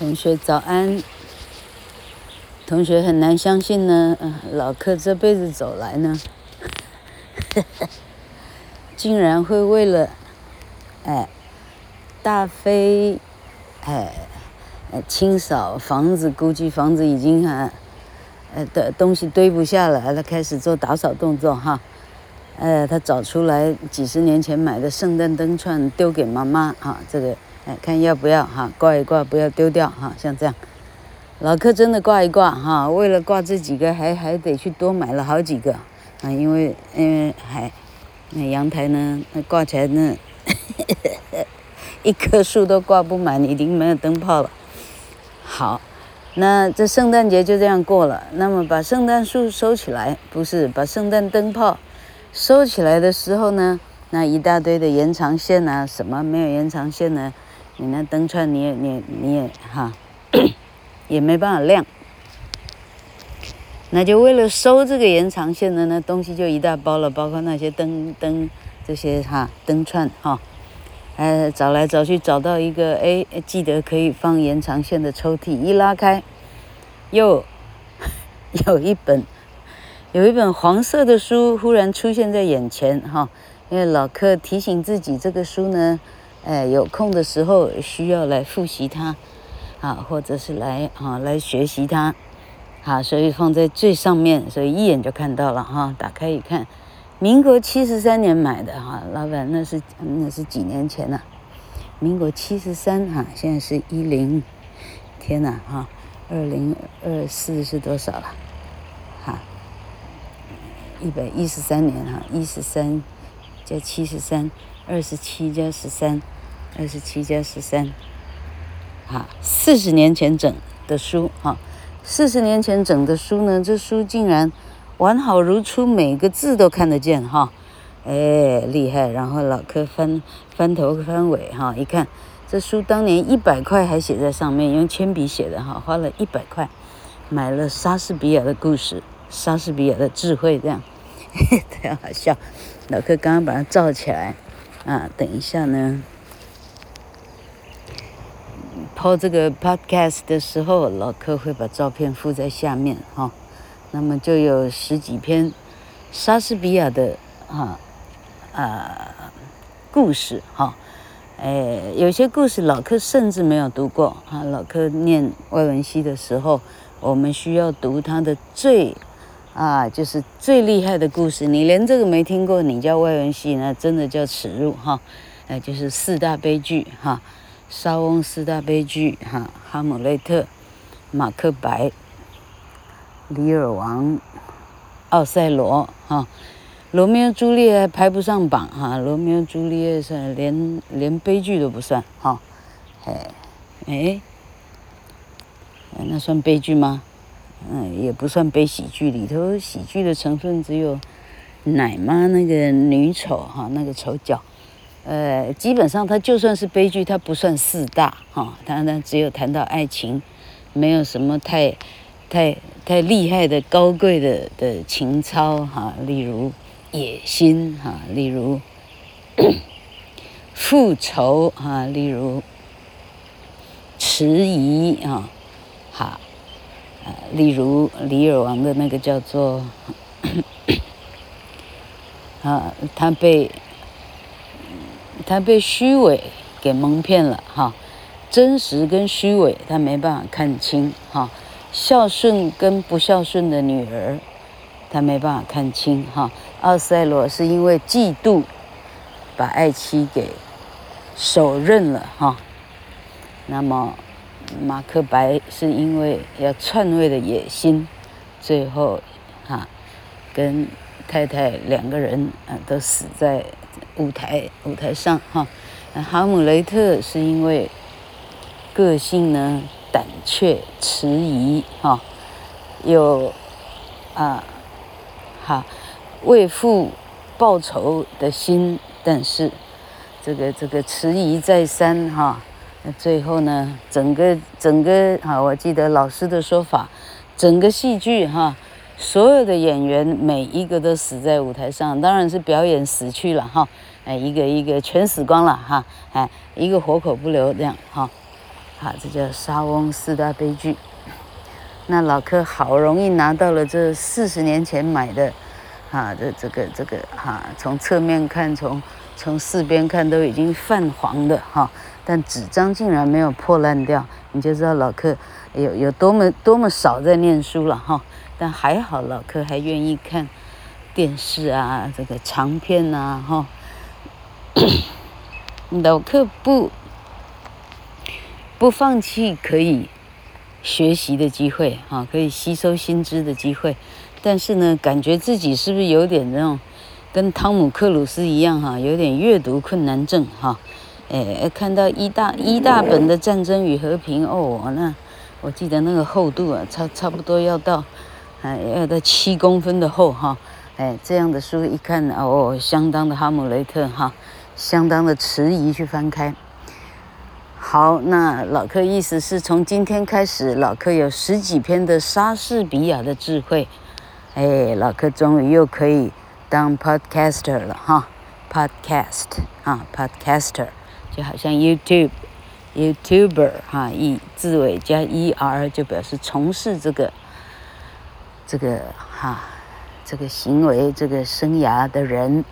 同学早安。同学很难相信呢，老克这辈子走来呢，竟然会为了，哎，大飞，哎，清扫房子，估计房子已经啊，呃的东西堆不下来了，开始做打扫动作哈，呃，他找出来几十年前买的圣诞灯串丢给妈妈哈，这个。哎，看要不要哈，挂一挂，不要丢掉哈，像这样，老客真的挂一挂哈，为了挂这几个，还还得去多买了好几个啊，因为因为还那阳台呢，那挂起来那 一棵树都挂不满，已经没有灯泡了。好，那这圣诞节就这样过了。那么把圣诞树收起来，不是把圣诞灯泡收起来的时候呢，那一大堆的延长线啊，什么没有延长线呢？你那灯串你也你你也哈，也没办法亮，那就为了收这个延长线的那东西就一大包了，包括那些灯灯这些哈灯串哈，呃找来找去找到一个哎记得可以放延长线的抽屉，一拉开，又 有一本有一本黄色的书忽然出现在眼前哈，因为老克提醒自己这个书呢。哎，有空的时候需要来复习它，啊，或者是来啊来学习它，啊，所以放在最上面，所以一眼就看到了哈。打开一看，民国七十三年买的哈，老板那是那是几年前了，民国七十三哈，现在是一零，天哪哈，二零二四是多少了？哈，一百一十三年哈，一十三加七十三。二十七加十三，二十七加十三，哈，四十年前整的书哈，四十年前整的书呢，这书竟然完好如初，每个字都看得见哈，哎，厉害！然后老柯翻翻头翻尾哈，一看这书当年一百块还写在上面，用铅笔写的哈，花了一百块买了莎士比亚的故事，莎士比亚的智慧这样，嘿嘿，太好笑！老柯刚刚把它罩起来。啊，等一下呢，抛这个 podcast 的时候，老柯会把照片附在下面哈、哦。那么就有十几篇莎士比亚的哈啊，啊故事哈。诶、有些故事老柯甚至没有读过啊。老柯念外文系的时候，我们需要读他的最。啊，就是最厉害的故事，你连这个没听过，你叫外文系呢，真的叫耻辱哈！哎，就是四大悲剧哈，莎翁四大悲剧哈，哈姆雷特、马克白、李尔王、奥赛罗哈，罗密欧朱丽叶排不上榜哈，罗密欧朱丽叶算连连悲剧都不算哈，哎哎，那算悲剧吗？嗯，也不算悲喜剧，里头喜剧的成分只有奶妈那个女丑哈，那个丑角，呃，基本上它就算是悲剧，它不算四大哈，它它只有谈到爱情，没有什么太太太厉害的高贵的的情操哈，例如野心哈，例如复仇哈，例如迟疑啊，好。例如李尔王的那个叫做，啊，他被他被虚伪给蒙骗了哈，真实跟虚伪他没办法看清哈，孝顺跟不孝顺的女儿他没办法看清哈，奥赛罗是因为嫉妒把爱妻给手刃了哈，那么。马克白是因为要篡位的野心，最后，哈，跟太太两个人啊都死在舞台舞台上哈。哈姆雷特是因为个性呢胆怯迟疑哈，有啊，哈为父报仇的心，但是这个这个迟疑再三哈。那最后呢，整个整个啊，我记得老师的说法，整个戏剧哈，所有的演员每一个都死在舞台上，当然是表演死去了哈，哎，一个一个全死光了哈，哎，一个活口不留这样哈，啊，这叫莎翁四大悲剧。那老柯好容易拿到了这四十年前买的，啊，这这个这个哈，从侧面看，从从四边看都已经泛黄的哈，但纸张竟然没有破烂掉，你就知道老柯有有多么多么少在念书了哈。但还好老柯还愿意看电视啊，这个长片啊哈。老柯不。不放弃可以学习的机会，哈，可以吸收新知的机会，但是呢，感觉自己是不是有点那种跟汤姆克鲁斯一样，哈，有点阅读困难症，哈，哎，看到一大一大本的《战争与和平》，哦，那我记得那个厚度啊，差差不多要到，哎，要到七公分的厚，哈，哎，这样的书一看，哦，相当的哈姆雷特，哈，相当的迟疑去翻开。好，那老柯意思是从今天开始，老柯有十几篇的莎士比亚的智慧，哎，老柯终于又可以当 podcaster 了哈，podcast 啊，podcaster 就好像 YouTube YouTuber 哈，一字尾加 er 就表示从事这个这个哈这个行为这个生涯的人。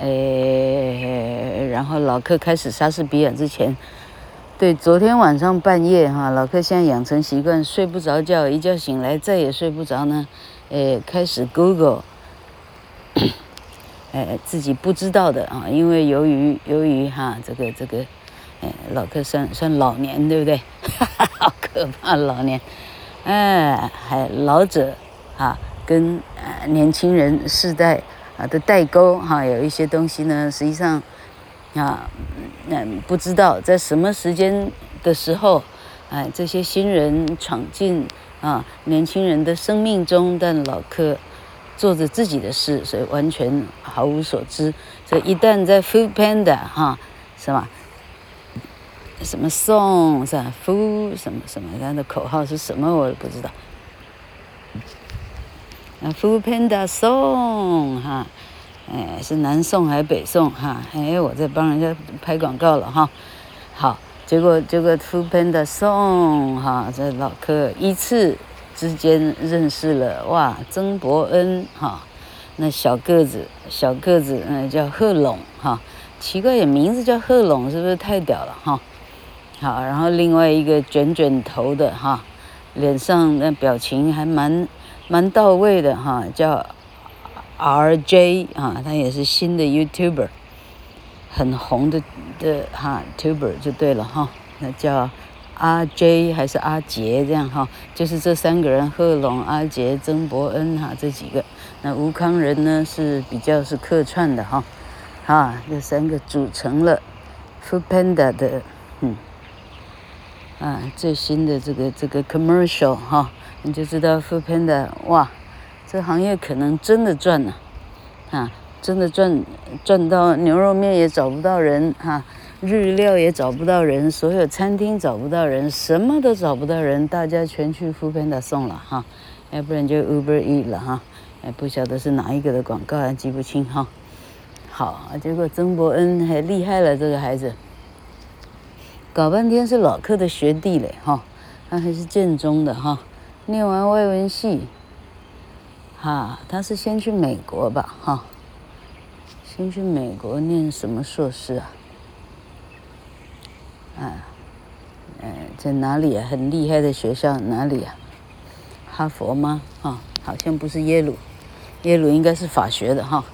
诶，然后老柯开始莎士比亚之前，对，昨天晚上半夜哈，老柯现在养成习惯，睡不着觉，一觉醒来再也睡不着呢，诶，开始 Google，呃，自己不知道的啊，因为由于由于哈这个这个，诶，老柯算算老年对不对？哈哈，好可怕老年，哎，还老者啊，跟呃年轻人世代。啊的代沟哈，有一些东西呢，实际上啊，那不知道在什么时间的时候，哎，这些新人闯进啊年轻人的生命中，但老柯做着自己的事，所以完全毫无所知。所以一旦在 Food Panda 哈，是吧？什么 song 是吧？Food 什么什么，它的口号是什么？我都不知道。，Food Panda 送哈，哎，是南宋还是北宋哈？哎，我在帮人家拍广告了哈。好，结果结果 Food Panda 送哈，这老客一次之间认识了哇，曾伯恩哈，那小个子小个子嗯叫贺龙哈，奇怪也名字叫贺龙是不是太屌了哈？好，然后另外一个卷卷头的哈，脸上那表情还蛮。蛮到位的哈，叫 RJ 啊，他也是新的 YouTuber，很红的的哈 Tuber 就对了哈，那叫阿 J 还是阿杰这样哈，就是这三个人，贺龙、阿杰、曾伯恩哈这几个，那吴康仁呢是比较是客串的哈，啊，这三个组成了 Foodpanda 的嗯。啊最新的这个这个 commercial 哈。你就知道 Foodpanda 哇，这行业可能真的赚了，啊，真的赚赚到牛肉面也找不到人哈、日料也找不到人，所有餐厅找不到人，什么都找不到人，大家全去 f o o 送了哈，要不然就 Uber Eat 了哈，哎不晓得是哪一个的广告还记不清哈。好，结果曾伯恩还厉害了，这个孩子，搞半天是老客的学弟嘞哈，他还是建中的哈。念完外文系，哈，他是先去美国吧，哈，先去美国念什么硕士啊？啊，呃，在哪里啊？很厉害的学校哪里啊？哈佛吗？哈，好像不是耶鲁，耶鲁应该是法学的哈。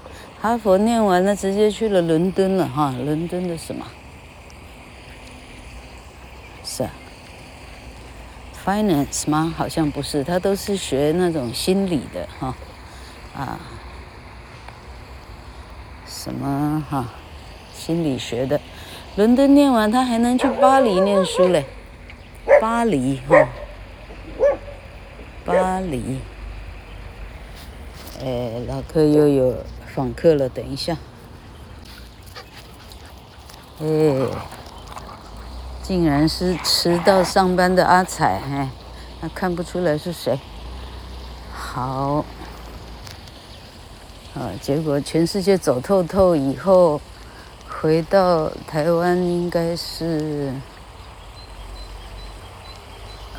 哈佛念完了，直接去了伦敦了哈，伦敦的什么？是啊。Finance 吗？好像不是，他都是学那种心理的哈，啊，什么哈，心理学的。伦敦念完，他还能去巴黎念书嘞，巴黎哈，巴黎。哎，老客又有访客了，等一下。哎。竟然是迟到上班的阿彩，哎，那看不出来是谁。好，啊，结果全世界走透透以后，回到台湾应该是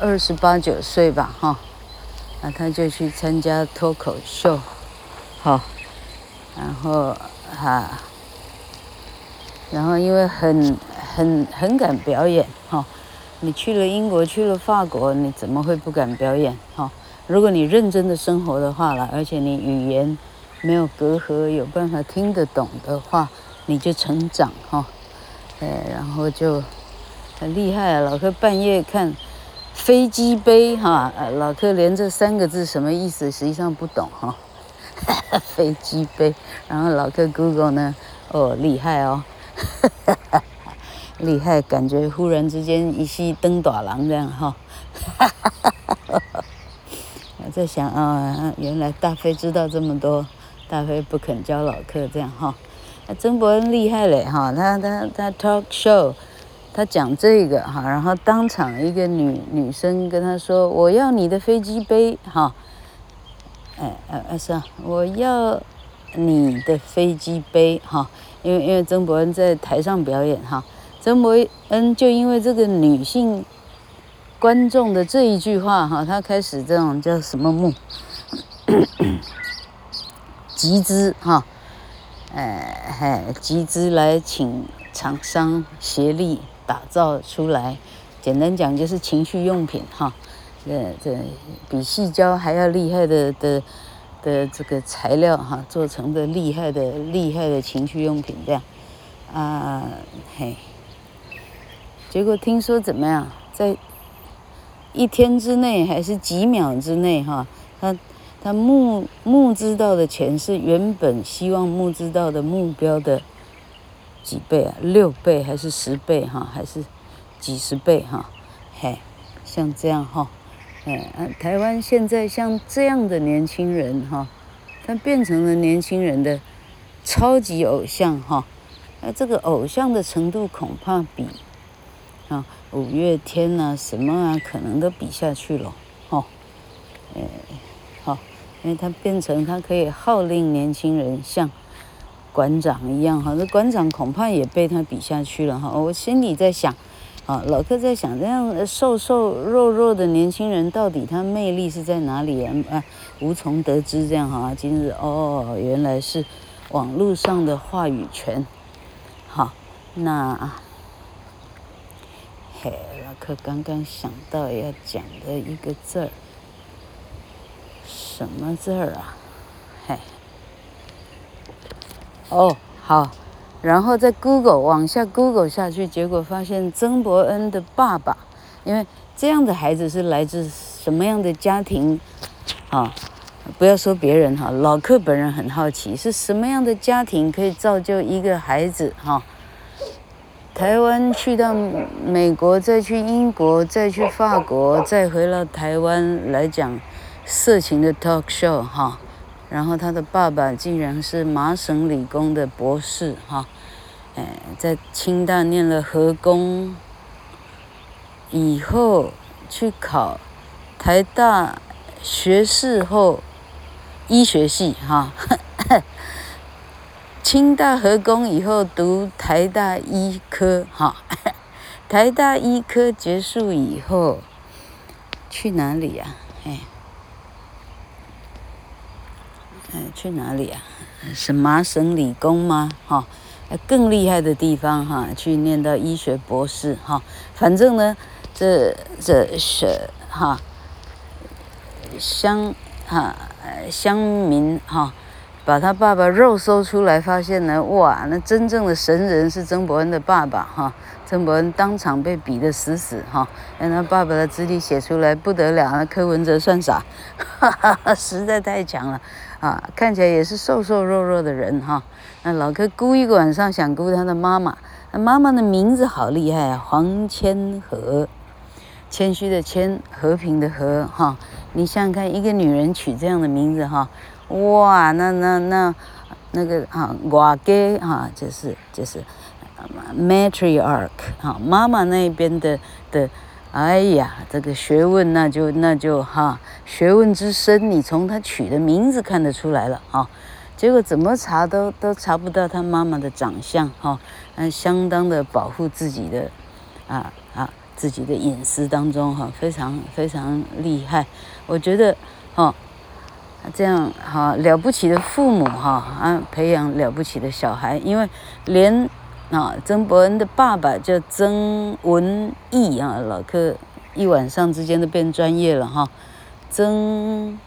二十八九岁吧，哈，那他就去参加脱口秀，好，然后哈，然后因为很很很敢表演，哈，你去了英国，去了法国，你怎么会不敢表演，哈？如果你认真的生活的话了，而且你语言没有隔阂，有办法听得懂的话，你就成长，哈，哎，然后就。很厉害啊！老柯半夜看飞机杯哈，老柯连这三个字什么意思，实际上不懂哈。飞机杯，然后老柯 Google 呢，哦，厉害哦，厉害，感觉忽然之间一夕登大郎这样哈。我在想啊，原来大飞知道这么多，大飞不肯教老客这样哈。曾伯恩厉害嘞哈，他他他 talk show。他讲这个哈，然后当场一个女女生跟他说：“我要你的飞机杯哈。”哎哎是啊，我要你的飞机杯哈，因为因为曾伯恩在台上表演哈，曾伯恩就因为这个女性观众的这一句话哈，他开始这种叫什么梦 集资哈，哎嘿集资来请厂商协力。打造出来，简单讲就是情趣用品哈，呃，这比细胶还要厉害的的的这个材料哈，做成的厉害的厉害的情趣用品这样，啊嘿，结果听说怎么样，在一天之内还是几秒之内哈，他他募募资到的钱是原本希望募资到的目标的。几倍啊？六倍还是十倍哈？还是几十倍哈？嘿，像这样哈，哎，台湾现在像这样的年轻人哈，他变成了年轻人的超级偶像哈。那这个偶像的程度恐怕比啊五月天呐什么啊可能都比下去了哈。因为他变成他可以号令年轻人像。馆长一样哈，那馆长恐怕也被他比下去了哈。我心里在想，啊，老柯在想，这样瘦瘦弱弱的年轻人，到底他魅力是在哪里啊？啊，无从得知这样哈。今日哦，原来是网络上的话语权。好，那嘿，老柯刚刚想到要讲的一个字儿，什么字儿啊？嘿。哦，好，然后在 Google 往下 Google 下去，结果发现曾伯恩的爸爸，因为这样的孩子是来自什么样的家庭？啊，不要说别人哈，老克本人很好奇，是什么样的家庭可以造就一个孩子哈？台湾去到美国，再去英国，再去法国，再回到台湾来讲色情的 talk show 哈。然后他的爸爸竟然是麻省理工的博士，哈，哎，在清大念了核工，以后去考台大学士后医学系，哈，清大核工以后读台大医科，哈，台大医科结束以后去哪里呀？哎。去哪里啊？是麻省理工吗？哈，更厉害的地方哈，去念到医学博士哈。反正呢，这这是哈乡哈乡民哈，把他爸爸肉搜出来，发现呢，哇，那真正的神人是曾伯恩的爸爸哈。曾伯恩当场被比得死死哈，让他爸爸的资历写出来不得了，那柯文哲算啥？哈哈哈，实在太强了。啊，看起来也是瘦瘦弱弱的人哈。那老柯估一个晚上想估他的妈妈，他妈妈的名字好厉害啊，黄谦和，谦虚的谦，和平的和哈。你想想看，一个女人取这样的名字哈，哇，那那那那个啊，瓦给哈，就是就是，matriarch 哈，妈妈那边的的。哎呀，这个学问那就那就哈，学问之深，你从他取的名字看得出来了哈。结果怎么查都都查不到他妈妈的长相哈，嗯，相当的保护自己的啊啊自己的隐私当中哈，非常非常厉害。我觉得哈，这样哈了不起的父母哈啊，培养了不起的小孩，因为连啊曾伯恩的爸爸叫曾文义啊，老客一晚上之间都变专业了哈。曾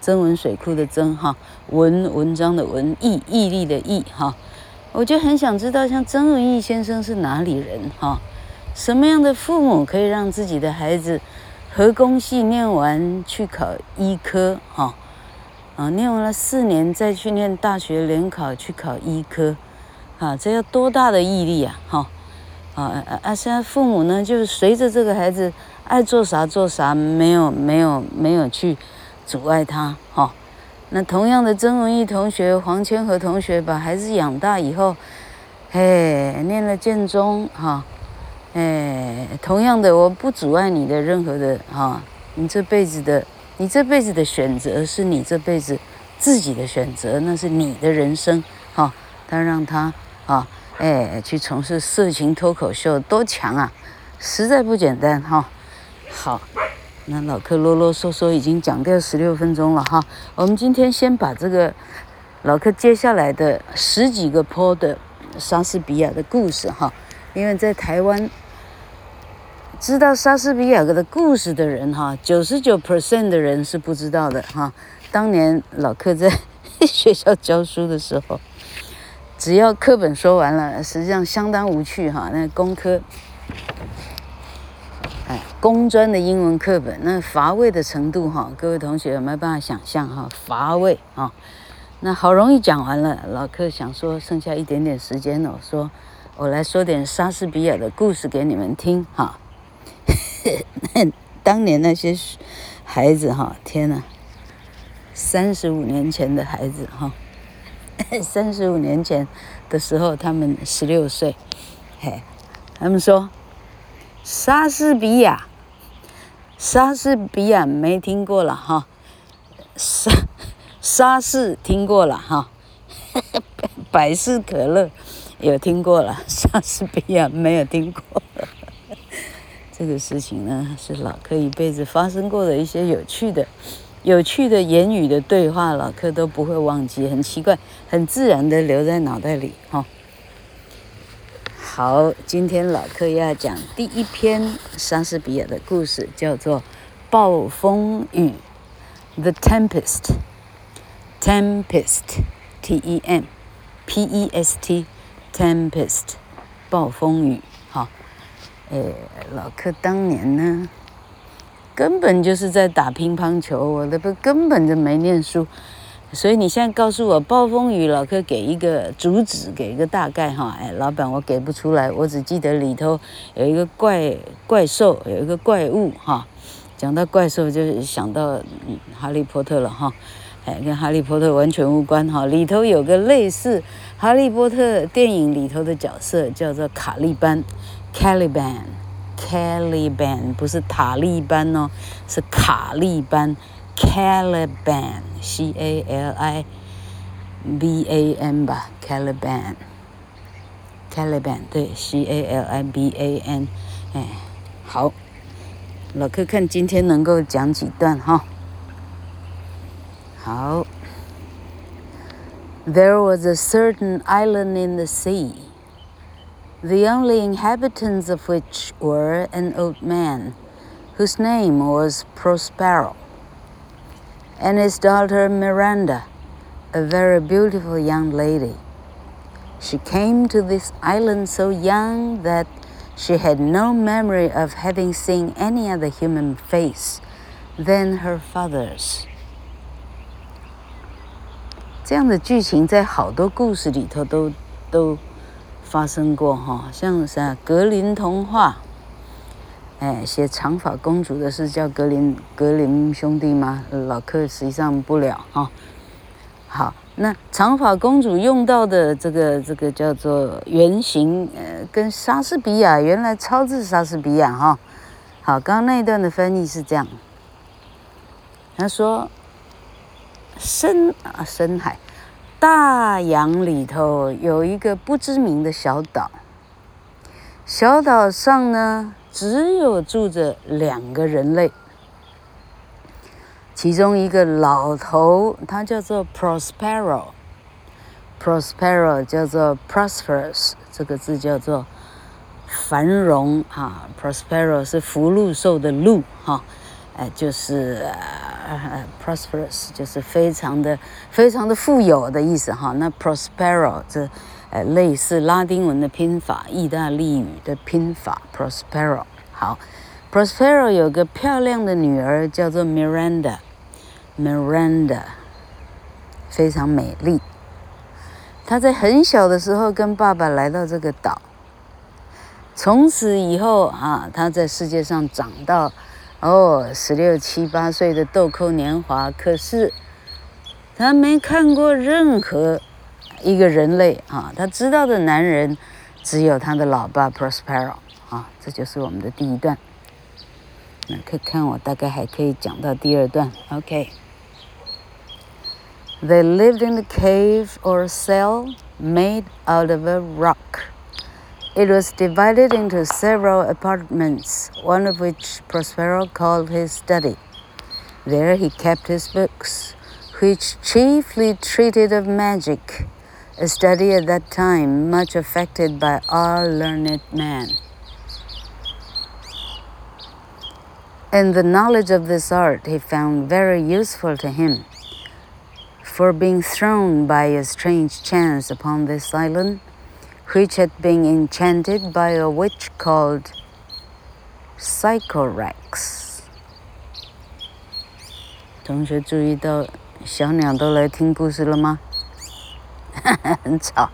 曾文水库的曾哈文文章的文毅毅力的毅哈，我就很想知道，像曾文义先生是哪里人哈？什么样的父母可以让自己的孩子核工系念完去考医科？哈，啊，念完了四年再去念大学联考去考医科，啊，这要多大的毅力啊！哈，啊啊啊！现在父母呢，就是随着这个孩子爱做啥做啥，没有没有没有去阻碍他。哈，那同样的曾文义同学、黄千和同学把孩子养大以后，嘿，念了建中，哈。哎，同样的，我不阻碍你的任何的哈，你这辈子的，你这辈子的选择是你这辈子自己的选择，那是你的人生哈。他让他啊，哎，去从事色情脱口秀，多强啊，实在不简单哈。好，那老克啰啰嗦嗦已经讲掉十六分钟了哈，我们今天先把这个老克接下来的十几个坡的莎士比亚的故事哈，因为在台湾。知道莎士比亚的故事的人哈，九十九 percent 的人是不知道的哈。当年老克在 学校教书的时候，只要课本说完了，实际上相当无趣哈。那工科，哎，工专的英文课本那乏味的程度哈，各位同学有没有办法想象哈？乏味啊！那好容易讲完了，老克想说剩下一点点时间了，我说我来说点莎士比亚的故事给你们听哈。当年那些孩子哈，天哪！三十五年前的孩子哈，三十五年前的时候，他们十六岁，嘿，他们说莎士比亚，莎士比亚没听过了哈，莎莎士听过了哈，百事可乐有听过了，莎士比亚没有听过。这个事情呢，是老柯一辈子发生过的一些有趣的、有趣的言语的对话，老克都不会忘记，很奇怪，很自然的留在脑袋里哈。好，今天老克要讲第一篇莎士比亚的故事，叫做《暴风雨》（The Tempest）。Tempest，T-E-M，P-E-S-T，Tempest，暴风雨。哎，老克当年呢，根本就是在打乒乓球，我的不根本就没念书，所以你现在告诉我暴风雨，老哥给一个主旨，给一个大概哈。哎，老板，我给不出来，我只记得里头有一个怪怪兽，有一个怪物哈。讲到怪兽，就想到哈利波特了哈。哎，跟哈利波特完全无关哈。里头有个类似哈利波特电影里头的角色，叫做卡利班。Caliban，Caliban 不是塔利班哦，是卡利班，Caliban，C A L I B A N 吧，Caliban，Caliban 对，C A L I B A N，哎，好，老克看今天能够讲几段哈，好，There was a certain island in the sea. the only inhabitants of which were an old man, whose name was Prospero, and his daughter Miranda, a very beautiful young lady. She came to this island so young that she had no memory of having seen any other human face than her father's. 这样的剧情在好多故事里头都都。 发生过哈，像啥格林童话，哎，写长发公主的是叫格林格林兄弟吗？老克实际上不了哈。好，那长发公主用到的这个这个叫做原型，呃，跟莎士比亚原来抄自莎士比亚哈。好，刚刚那一段的翻译是这样，他说深啊深海。大洋里头有一个不知名的小岛，小岛上呢只有住着两个人类，其中一个老头，他叫做 Prospero，Prospero 叫做 prosperous，这个字叫做繁荣啊，Prospero 是福禄寿的禄哈，哎，就是、呃、prosperous 就是非常的非常的富有的意思哈。那 Prospero 这。呃，类似拉丁文的拼法，意大利语的拼法，Prospero。好，Prospero 有个漂亮的女儿，叫做 Miranda，Miranda，非常美丽。她在很小的时候跟爸爸来到这个岛，从此以后啊，她在世界上长到哦十六七八岁的豆蔻年华，可是她没看过任何。一个人类啊，他知道的男人只有他的老爸 Prospero 啊，这就是我们的第一段。那可以看我大概还可以讲到第二段。OK。They lived in a cave or cell made out of a rock. It was divided into several apartments, one of which Prospero called his study. There he kept his books, which chiefly treated of magic. A study at that time much affected by all learned men. And the knowledge of this art he found very useful to him. For being thrown by a strange chance upon this island, which had been enchanted by a witch called Sycorax. 同学注意到小鸟都来听故事了吗？很吵。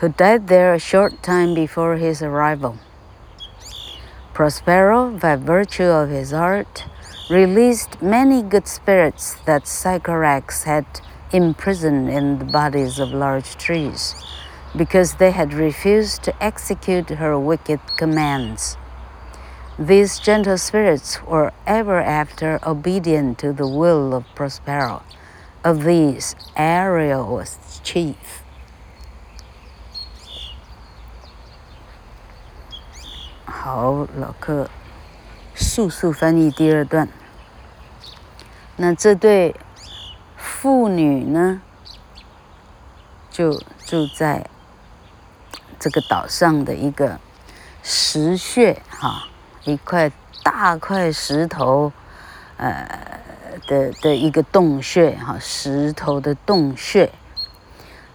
who died there a short time before his arrival. Prospero, by virtue of his art, released many good spirits that Sycorax had imprisoned in the bodies of large trees, because they had refused to execute her wicked commands. These gentle spirits were ever after obedient to the will of Prospero. Of these, Ariel was chief. 好，老客速速翻译第二段。那这对父女呢，就住在 这个岛上的一个石穴，哈，一块大块石头，呃。的的一个洞穴哈，石头的洞穴。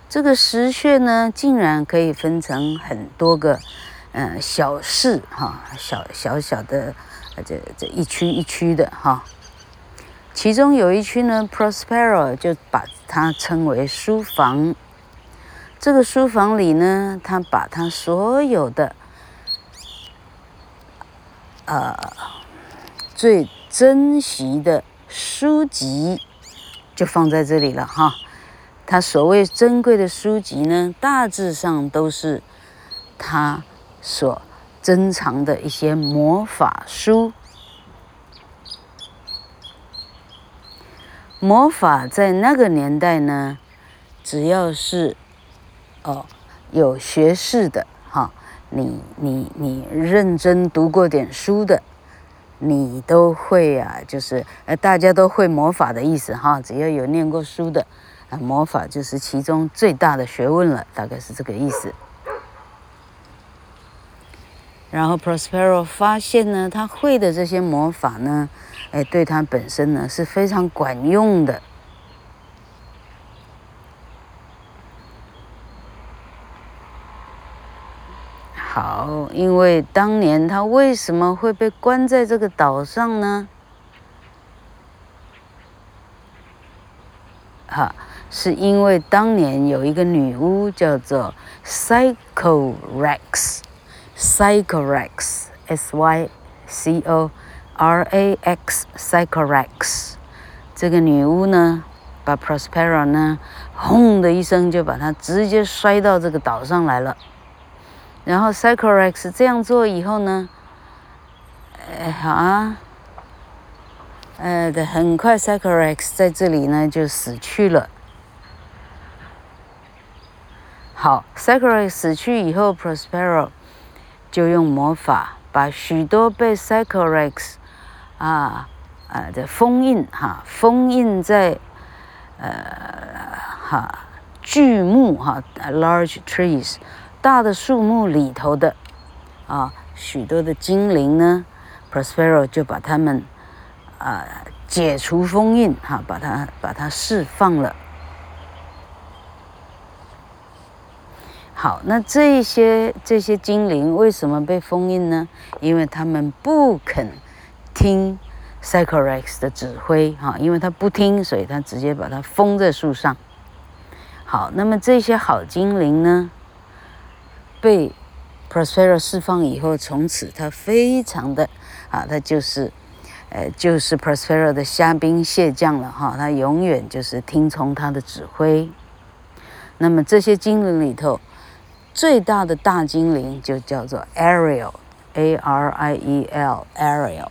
这个石穴呢，竟然可以分成很多个，嗯，小室哈，小小小的，这这一区一区的哈。其中有一区呢，Prospero 就把它称为书房。这个书房里呢，他把他所有的，呃，最珍惜的。书籍就放在这里了哈，他所谓珍贵的书籍呢，大致上都是他所珍藏的一些魔法书。魔法在那个年代呢，只要是哦有学识的哈，你你你认真读过点书的。你都会啊，就是呃，大家都会魔法的意思哈。只要有念过书的，啊，魔法就是其中最大的学问了，大概是这个意思。然后 Prospero 发现呢，他会的这些魔法呢，哎，对他本身呢是非常管用的。好，因为当年他为什么会被关在这个岛上呢？哈，是因为当年有一个女巫叫做 Sycorax，Sycorax，S Y C O R A X，Sycorax，这个女巫呢，把 Prospero 呢，轰的一声就把他直接摔到这个岛上来了。然后 Sycorax 这样做以后呢，呃，好啊，呃，的很快 Sycorax 在这里呢就死去了。好，Sycorax 死去以后，Prospero 就用魔法把许多被 Sycorax 啊啊的封印哈，封印在呃哈巨木哈 large trees 大的树木里头的啊许多的精灵呢，Prospero 就把他们啊解除封印哈，把它把它释放了。好，那这些这些精灵为什么被封印呢？因为他们不肯听 Sycorax 的指挥，哈，因为他不听，所以他直接把它封在树上。好，那么这些好精灵呢，被 Prospero 释放以后，从此他非常的啊，他就是，呃，就是 Prospero 的虾兵蟹将了，哈，他永远就是听从他的指挥。那么这些精灵里头。最大的大精灵就叫做 Ariel，A-R-I-E-L，Ariel。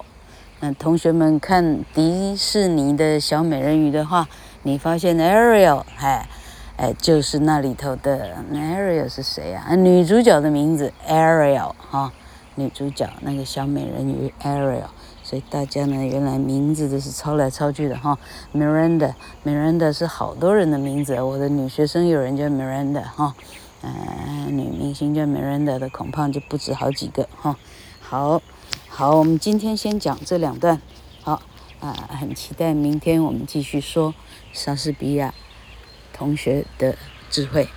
那同学们看迪士尼的小美人鱼的话，你发现 Ariel，哎，哎，就是那里头的 Ariel 是谁呀？啊，女主角的名字 Ariel 哈，女主角那个小美人鱼 Ariel。所以大家呢，原来名字都是抄来抄去的哈。Miranda，Miranda 是好多人的名字，我的女学生有人叫 Miranda 哈。呃，女明星叫 Miranda 的恐怕就不止好几个哈。好，好，我们今天先讲这两段。好，啊、很期待明天我们继续说莎士比亚同学的智慧。